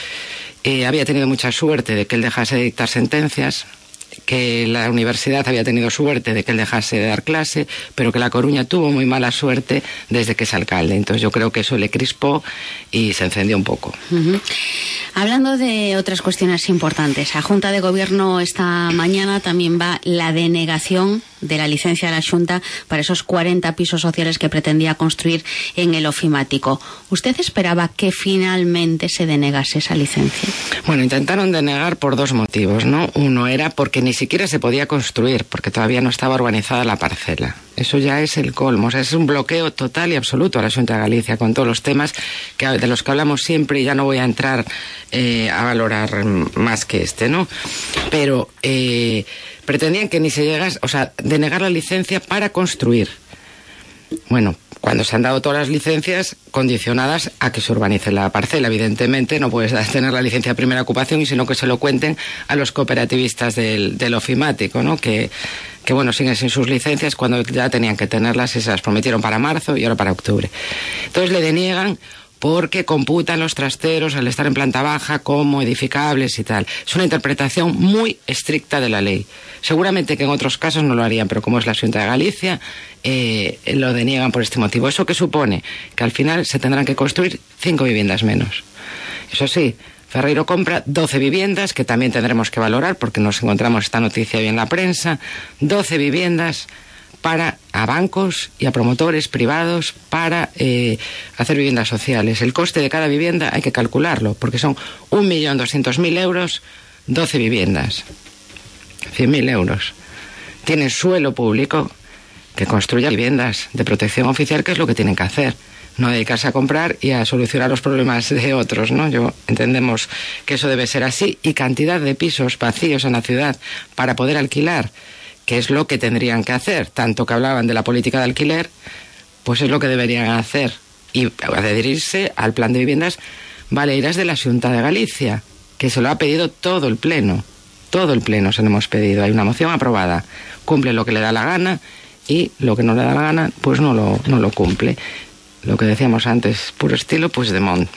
eh, había tenido mucha suerte de que él dejase de dictar sentencias, que la universidad había tenido suerte de que él dejase de dar clase, pero que La Coruña tuvo muy mala suerte desde que es alcalde. Entonces yo creo que eso le crispó y se encendió un poco. Hablando de otras cuestiones importantes, a Junta de Gobierno esta mañana también va la denegación de la licencia de la Junta para esos 40 pisos sociales que pretendía construir en el ofimático. ¿Usted esperaba que finalmente se denegase esa licencia? Bueno, intentaron denegar por dos motivos, ¿no? Uno era porque ni siquiera se podía construir, porque todavía no estaba urbanizada la parcela. Eso ya es el colmo, o sea, es un bloqueo total y absoluto a la Junta de Galicia con todos los temas que, de los que hablamos siempre y ya no voy a entrar eh, a valorar más que este, ¿no? Pero eh, pretendían que ni se llegase, o sea, denegar la licencia para construir. Bueno, cuando se han dado todas las licencias condicionadas a que se urbanice la parcela, evidentemente no puedes tener la licencia de primera ocupación y sino que se lo cuenten a los cooperativistas del, del ofimático, ¿no? Que, que bueno, siguen sin sus licencias cuando ya tenían que tenerlas y se las prometieron para marzo y ahora para octubre. Entonces le deniegan porque computan los trasteros al estar en planta baja como edificables y tal. Es una interpretación muy estricta de la ley. Seguramente que en otros casos no lo harían, pero como es la Junta de Galicia, eh, lo deniegan por este motivo. ¿Eso que supone? Que al final se tendrán que construir cinco viviendas menos. Eso sí, Ferreiro compra 12 viviendas, que también tendremos que valorar porque nos encontramos esta noticia hoy en la prensa, 12 viviendas para a bancos y a promotores privados para eh, hacer viviendas sociales. El coste de cada vivienda hay que calcularlo, porque son 1.200.000 euros, 12 viviendas, 100.000 euros. Tienen suelo público que construya viviendas de protección oficial, que es lo que tienen que hacer. No dedicarse a comprar y a solucionar los problemas de otros, ¿no? Yo entendemos que eso debe ser así y cantidad de pisos vacíos en la ciudad para poder alquilar que es lo que tendrían que hacer, tanto que hablaban de la política de alquiler, pues es lo que deberían hacer. Y adherirse al plan de viviendas valeiras de la Junta de Galicia, que se lo ha pedido todo el Pleno, todo el Pleno se lo hemos pedido, hay una moción aprobada, cumple lo que le da la gana y lo que no le da la gana, pues no lo, no lo cumple. Lo que decíamos antes, puro estilo, pues de Mont.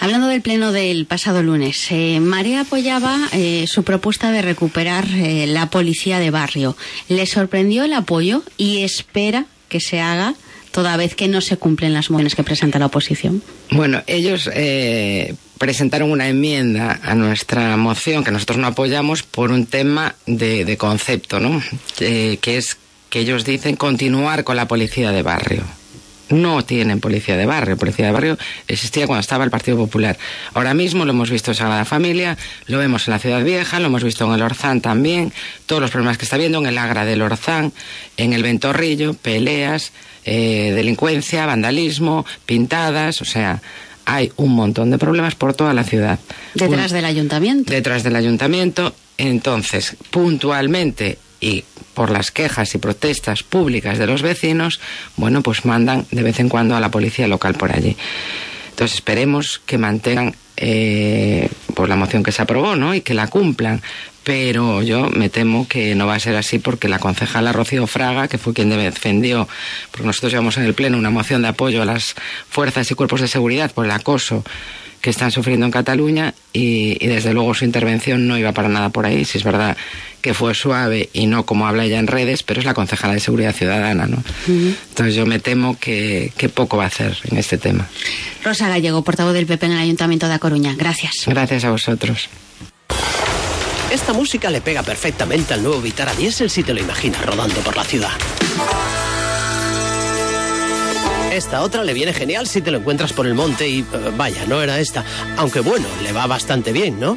Hablando del pleno del pasado lunes, eh, Marea apoyaba eh, su propuesta de recuperar eh, la policía de barrio. ¿Le sorprendió el apoyo y espera que se haga toda vez que no se cumplen las mociones que presenta la oposición? Bueno, ellos eh, presentaron una enmienda a nuestra moción que nosotros no apoyamos por un tema de, de concepto, ¿no? Eh, que es que ellos dicen continuar con la policía de barrio no tienen policía de barrio. Policía de barrio existía cuando estaba el Partido Popular. Ahora mismo lo hemos visto en Sagrada Familia, lo vemos en la Ciudad Vieja, lo hemos visto en el Orzán también, todos los problemas que está viendo en el Agra del Orzán, en el Ventorrillo, peleas, eh, delincuencia, vandalismo, pintadas, o sea, hay un montón de problemas por toda la ciudad. Detrás Un- del ayuntamiento. detrás del ayuntamiento. Entonces, puntualmente y por las quejas y protestas públicas de los vecinos, bueno, pues mandan de vez en cuando a la policía local por allí. Entonces esperemos que mantengan eh, pues la moción que se aprobó, ¿no? Y que la cumplan. Pero yo me temo que no va a ser así porque la concejala Rocío Fraga, que fue quien defendió, porque nosotros llevamos en el Pleno una moción de apoyo a las fuerzas y cuerpos de seguridad por el acoso que están sufriendo en Cataluña y, y desde luego su intervención no iba para nada por ahí. Si es verdad que fue suave y no como habla ella en redes, pero es la concejala de Seguridad Ciudadana, ¿no? Entonces yo me temo que, que poco va a hacer en este tema. Rosa Gallego, portavoz del PP en el Ayuntamiento de A Coruña. Gracias. Gracias a vosotros. Esta música le pega perfectamente al nuevo Vitara Diesel si te lo imaginas rodando por la ciudad. Esta otra le viene genial si te lo encuentras por el monte y eh, vaya, no era esta. Aunque bueno, le va bastante bien, ¿no?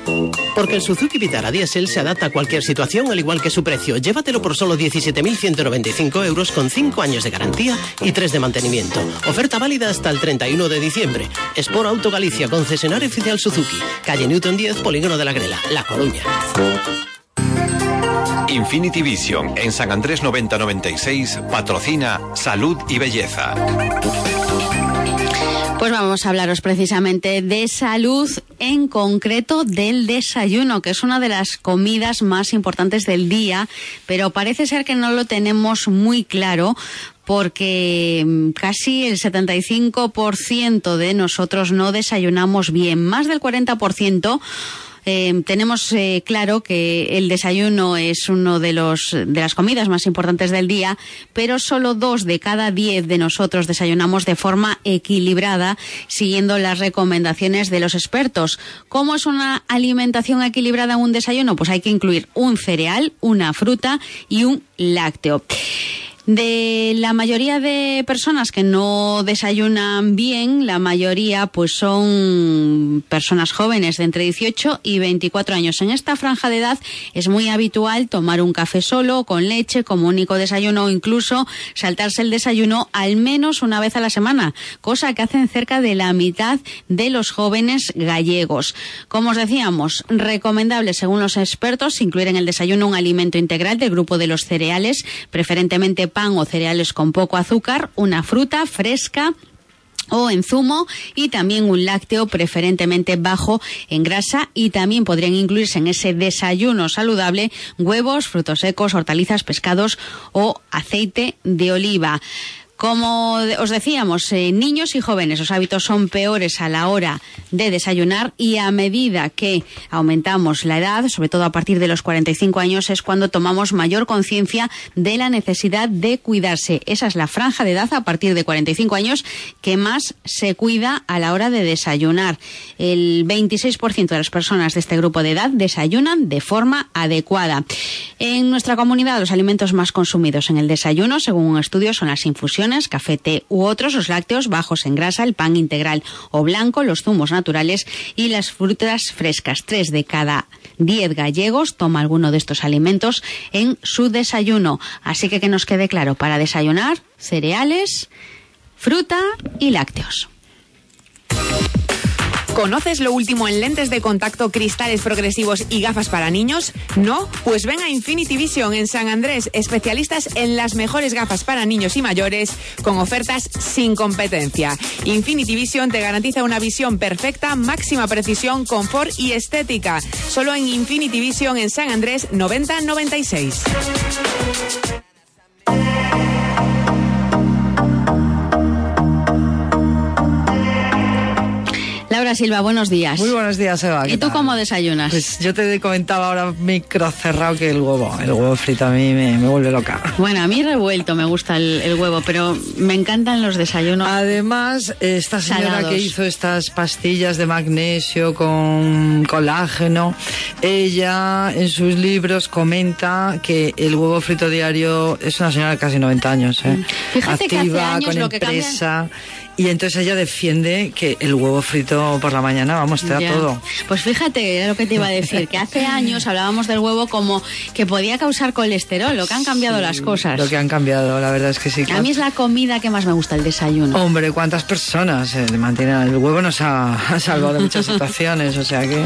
Porque el Suzuki Vitara Diesel se adapta a cualquier situación al igual que su precio. Llévatelo por solo 17.195 euros con 5 años de garantía y 3 de mantenimiento. Oferta válida hasta el 31 de diciembre. Sport Auto Galicia, concesionario oficial Suzuki. Calle Newton 10, Polígono de la Grela, La Coruña. Infinity Vision en San Andrés 9096 patrocina Salud y Belleza. Pues vamos a hablaros precisamente de salud, en concreto del desayuno, que es una de las comidas más importantes del día, pero parece ser que no lo tenemos muy claro porque mm, casi el 75% de nosotros no desayunamos bien, más del 40% eh, tenemos eh, claro que el desayuno es uno de los de las comidas más importantes del día, pero solo dos de cada diez de nosotros desayunamos de forma equilibrada, siguiendo las recomendaciones de los expertos. ¿Cómo es una alimentación equilibrada un desayuno? Pues hay que incluir un cereal, una fruta y un lácteo. De la mayoría de personas que no desayunan bien, la mayoría pues son personas jóvenes de entre 18 y 24 años. En esta franja de edad es muy habitual tomar un café solo, con leche, como único desayuno o incluso saltarse el desayuno al menos una vez a la semana, cosa que hacen cerca de la mitad de los jóvenes gallegos. Como os decíamos, recomendable según los expertos incluir en el desayuno un alimento integral del grupo de los cereales, preferentemente o cereales con poco azúcar, una fruta fresca o en zumo y también un lácteo preferentemente bajo en grasa y también podrían incluirse en ese desayuno saludable huevos, frutos secos, hortalizas, pescados o aceite de oliva. Como os decíamos, eh, niños y jóvenes, los hábitos son peores a la hora de desayunar y a medida que aumentamos la edad, sobre todo a partir de los 45 años, es cuando tomamos mayor conciencia de la necesidad de cuidarse. Esa es la franja de edad a partir de 45 años que más se cuida a la hora de desayunar. El 26% de las personas de este grupo de edad desayunan de forma adecuada. En nuestra comunidad, los alimentos más consumidos en el desayuno, según un estudio, son las infusiones, café, té u otros, los lácteos bajos en grasa, el pan integral o blanco, los zumos naturales y las frutas frescas. Tres de cada diez gallegos toma alguno de estos alimentos en su desayuno. Así que que nos quede claro, para desayunar, cereales, fruta y lácteos. ¿Conoces lo último en lentes de contacto, cristales progresivos y gafas para niños? ¿No? Pues ven a Infinity Vision en San Andrés, especialistas en las mejores gafas para niños y mayores, con ofertas sin competencia. Infinity Vision te garantiza una visión perfecta, máxima precisión, confort y estética. Solo en Infinity Vision en San Andrés 9096. Laura Silva, buenos días. Muy buenos días, Eva. ¿qué ¿Y tú tal? cómo desayunas? Pues yo te comentaba ahora micro cerrado que el huevo, el huevo frito a mí me, me vuelve loca. Bueno, a mí revuelto me gusta el, el huevo, pero me encantan los desayunos. Además, esta señora Salados. que hizo estas pastillas de magnesio con colágeno, ella en sus libros comenta que el huevo frito diario es una señora de casi 90 años, ¿eh? Fíjate que hace activa, años con lo que empresa. Y entonces ella defiende que el huevo frito por la mañana, vamos, te da Ya. todo. Pues fíjate, era lo que te iba a decir, que hace <laughs> años hablábamos del huevo como que podía causar colesterol, lo que han cambiado las cosas. Lo que han cambiado, la verdad es que sí. A mí es la comida que más me gusta, el desayuno. Hombre, ¿cuántas personas eh, mantienen el huevo? Nos ha, ha salvado de muchas <laughs> situaciones, o sea que...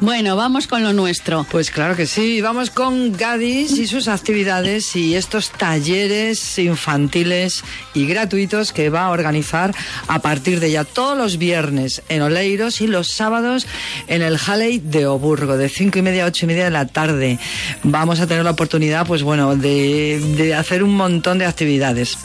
Bueno, vamos con lo nuestro. Pues claro que sí, vamos con Gadis y sus actividades y estos talleres infantiles y gratuitos que va a organizar a partir de ya todos los viernes en Oleiros y los sábados en el Halley de Oburgo, de cinco y media a ocho y media de la tarde. Vamos a tener la oportunidad, pues bueno, de, de hacer un montón de actividades.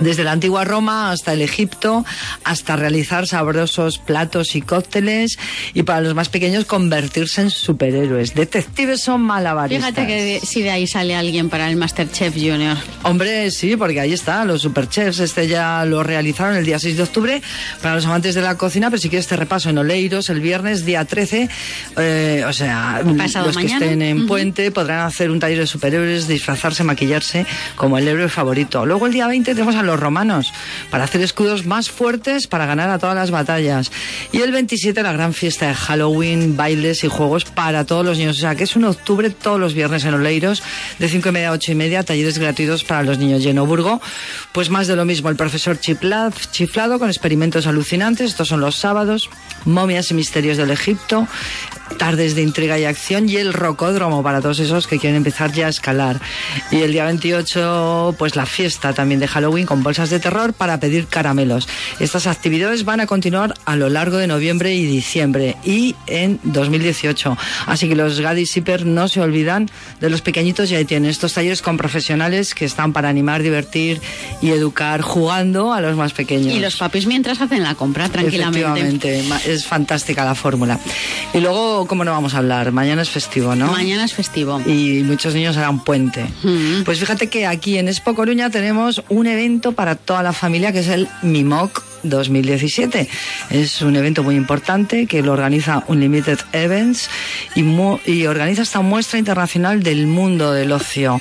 Desde la antigua Roma hasta el Egipto, hasta realizar sabrosos platos y cócteles, y para los más pequeños convertirse en superhéroes. Detectives son malabaristas. Fíjate que de- si de ahí sale alguien para el Masterchef Junior. Hombre, sí, porque ahí está, los superchefs. Este ya lo realizaron el día 6 de octubre para los amantes de la cocina, pero si quieres te repaso en Oleiros el viernes, día 13. eh, o sea, Pasado los que mañana. estén en Ujú. Puente podrán hacer un taller de superhéroes, disfrazarse, maquillarse como el héroe favorito. Luego el día 20 tenemos a los romanos para hacer escudos más fuertes para ganar a todas las batallas. Y el 27 la gran fiesta de Halloween, bailes y juegos para todos los niños. O sea, que es un octubre todos los viernes en Oleiros, de 5 y media a 8 y media, talleres gratuitos para los niños. Y en Oburgo, pues más de lo mismo, el profesor Chiplad, chiflado con experimentos alucinantes. Estos son los sábados, momias y misterios del Egipto, tardes de intriga y acción y el rocódromo para todos esos que quieren empezar ya a escalar. Y el día 28, pues la fiesta también de Halloween con bolsas de terror para pedir caramelos. Estas actividades van a continuar a lo largo de noviembre y diciembre y en 2018. Así que los Gadis Zipper no se olvidan de los pequeñitos y ahí tienen estos talleres con profesionales que están para animar, divertir y educar jugando a los más pequeños. Y los papis mientras hacen la compra tranquilamente. Es fantástica la fórmula. Y luego, ¿cómo no vamos a hablar? Mañana es festivo, ¿no? Mañana es festivo. Y muchos niños harán puente. Pues fíjate que aquí en Expo Coruña tenemos un evento para toda la familia que es el MIMOC 2017. Es un evento muy importante que lo organiza Unlimited Events y, y organiza esta muestra internacional del mundo del ocio.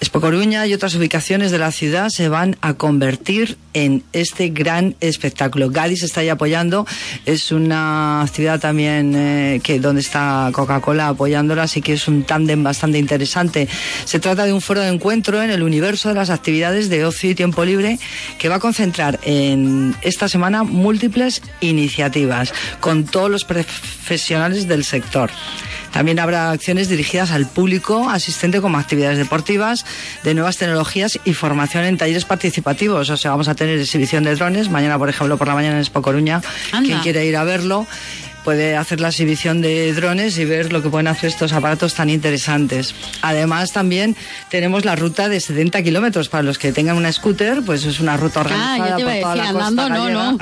Expo Coruña y otras ubicaciones de la ciudad se van a convertir en este gran espectáculo. Gadis está ahí apoyando. Es una actividad también eh, que donde está Coca-Cola apoyándola, así que es un tándem bastante interesante. Se trata de un foro de encuentro en el universo de las actividades de ocio y tiempo libre que va a concentrar en esta semana múltiples iniciativas con todos los profesionales del sector. También habrá acciones dirigidas al público asistente como actividades deportivas, de nuevas tecnologías y formación en talleres participativos. O sea, vamos a tener exhibición de drones. Mañana, por ejemplo, por la mañana en Expo Coruña, Anda. quien quiere ir a verlo puede hacer la exhibición de drones y ver lo que pueden hacer estos aparatos tan interesantes. Además, también tenemos la ruta de 70 kilómetros para los que tengan una scooter, pues es una ruta organizada Ah, yo te iba a por toda decir, la costa andando, no, no.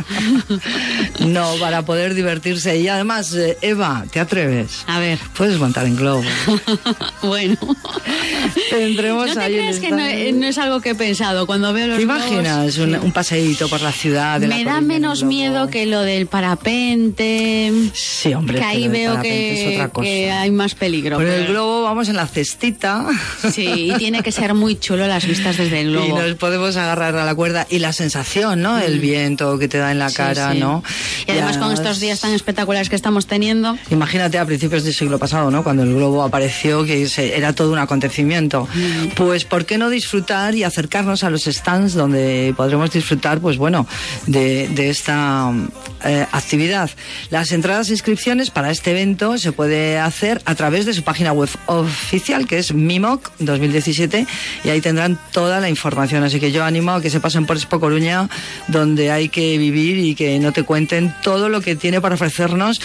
<laughs> No, para poder divertirse. Y además, eh, Eva, ¿te atreves? A ver. Puedes montar en globo. <laughs> bueno. Tendremos No te ahí crees que no, no es algo que he pensado cuando veo los ¿Te globos, imaginas un, un paseíto por la ciudad? De Me la da menos miedo que lo del parapente. Sí, hombre, Que ahí veo es que, otra cosa. que hay más peligro. Con el pero- globo vamos en la cestita. Sí, y tiene que ser muy chulo las vistas desde el <laughs> Y globo. nos podemos agarrar a la cuerda y la sensación, ¿no? El viento que te da en la Mm. Sí, cara, sí. ¿no? Y además con estos días tan espectaculares que estamos teniendo. Imagínate a principios del siglo pasado, ¿no? Cuando el globo apareció, que era todo un acontecimiento. Mm. Pues, ¿por qué no disfrutar y acercarnos a los stands donde podremos disfrutar, pues bueno, de, de esta eh, actividad? Las entradas inscripciones para este evento se puede hacer a través de su página web oficial, que es MIMOC 2017, y ahí tendrán toda la información. Así que yo animo a que se pasen por Expo Coruña, donde hay que vivir y que no te cuenten todo lo que tiene para ofrecernos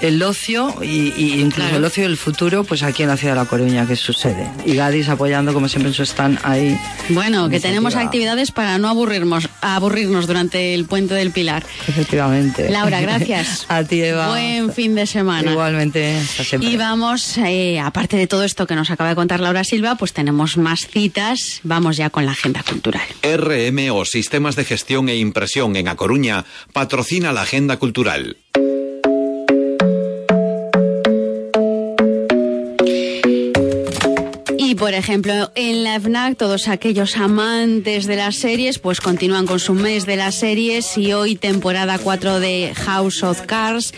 el ocio y, y incluso Claro. el ocio del futuro, pues aquí en la ciudad de La Coruña, que es su sede. Y Gadis apoyando, como siempre, en su stand ahí. Bueno, que tenemos actividades para no aburrirnos, aburrirnos durante el puente del Pilar. Efectivamente. Laura, gracias. <laughs> a ti, Eva. Buen fin de semana. Igualmente, hasta siempre. Y vamos, eh, aparte de todo esto que nos acaba de contar Laura Silva, pues tenemos más citas. Vamos ya con la agenda cultural. RMO Sistemas de Gestión e Impresión en A Coruña patrocina la agenda cultural. Por ejemplo, en la FNAC, todos aquellos amantes de las series, pues continúan con su mes de las series y hoy temporada 4 de House of Cards.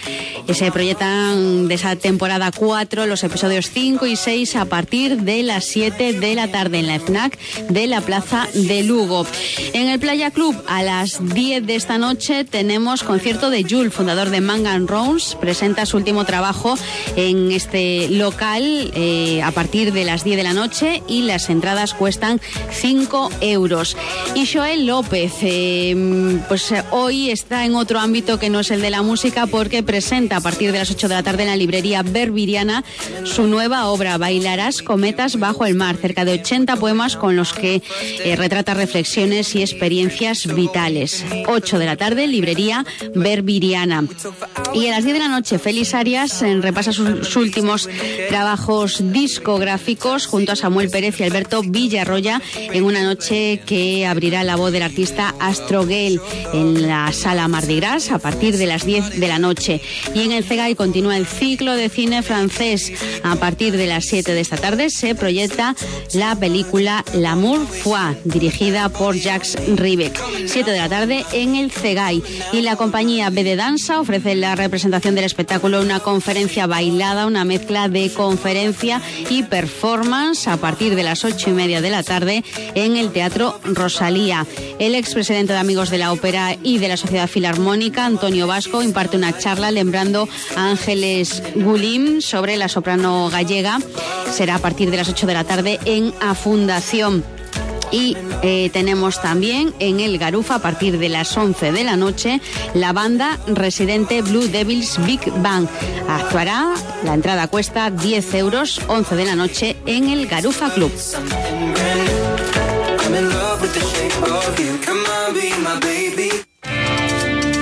Y se proyectan de esa temporada 4 los episodios 5 y 6 a partir de las 7 de la tarde en la FNAC de la Plaza de Lugo. En el Playa Club, a las 10 de esta noche, tenemos concierto de Jules, fundador de Manga Rose. Presenta su último trabajo en este local eh, a partir de las 10 de la noche y las entradas cuestan 5 euros. Y Joel López, eh, pues eh, hoy está en otro ámbito que no es el de la música porque presenta a partir de las 8 de la tarde en la librería Berbiriana su nueva obra Bailarás cometas bajo el mar, cerca de 80 poemas con los que eh, retrata reflexiones y experiencias vitales. 8 de la tarde, librería Berbiriana. Y a las 10 de la noche, Félix Arias eh, repasa sus, sus últimos trabajos discográficos junto a Samuel Pérez y Alberto Villarroya en una noche que abrirá la voz del artista Astroguel en la sala Mardi Gras a partir de las 10 de la noche. Y en el CEGAI continúa el ciclo de cine francés. A partir de las 7 de esta tarde se proyecta la película L'amour foi, dirigida por Jacques Ribeck. 7 de la tarde en el CEGAI. Y la compañía B de Danza ofrece la representación del espectáculo una conferencia bailada, una mezcla de conferencia y performance a partir de las ocho y media de la tarde en el Teatro Rosalía. El expresidente de Amigos de la Ópera y de la Sociedad Filarmónica, Antonio Vasco, imparte una charla lembrando a Ángeles Gulim sobre la soprano gallega. Será a partir de las 8 de la tarde en A Fundación. Y eh, tenemos también en el Garufa a partir de las 11 de la noche la banda residente Blue Devils Big Bang. Actuará, la entrada cuesta 10 euros, 11 de la noche en el Garufa Club.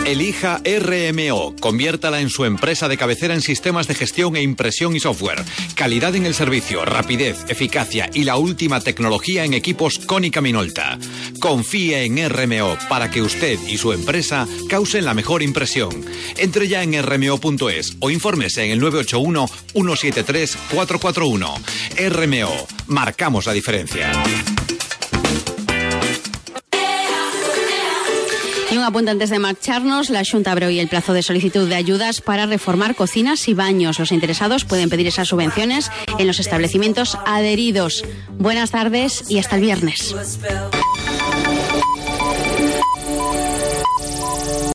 Elija RMO, conviértala en su empresa de cabecera en sistemas de gestión e impresión y software. Calidad en el servicio, rapidez, eficacia y la última tecnología en equipos Cónica Minolta. Confíe en RMO para que usted y su empresa causen la mejor impresión. Entre ya en rmo.es o infórmese en el 981 173 441. RMO, marcamos la diferencia. Apunte antes de marcharnos, la Junta abre hoy el plazo de solicitud de ayudas para reformar cocinas y baños. Los interesados pueden pedir esas subvenciones en los establecimientos adheridos. Buenas tardes y hasta el viernes.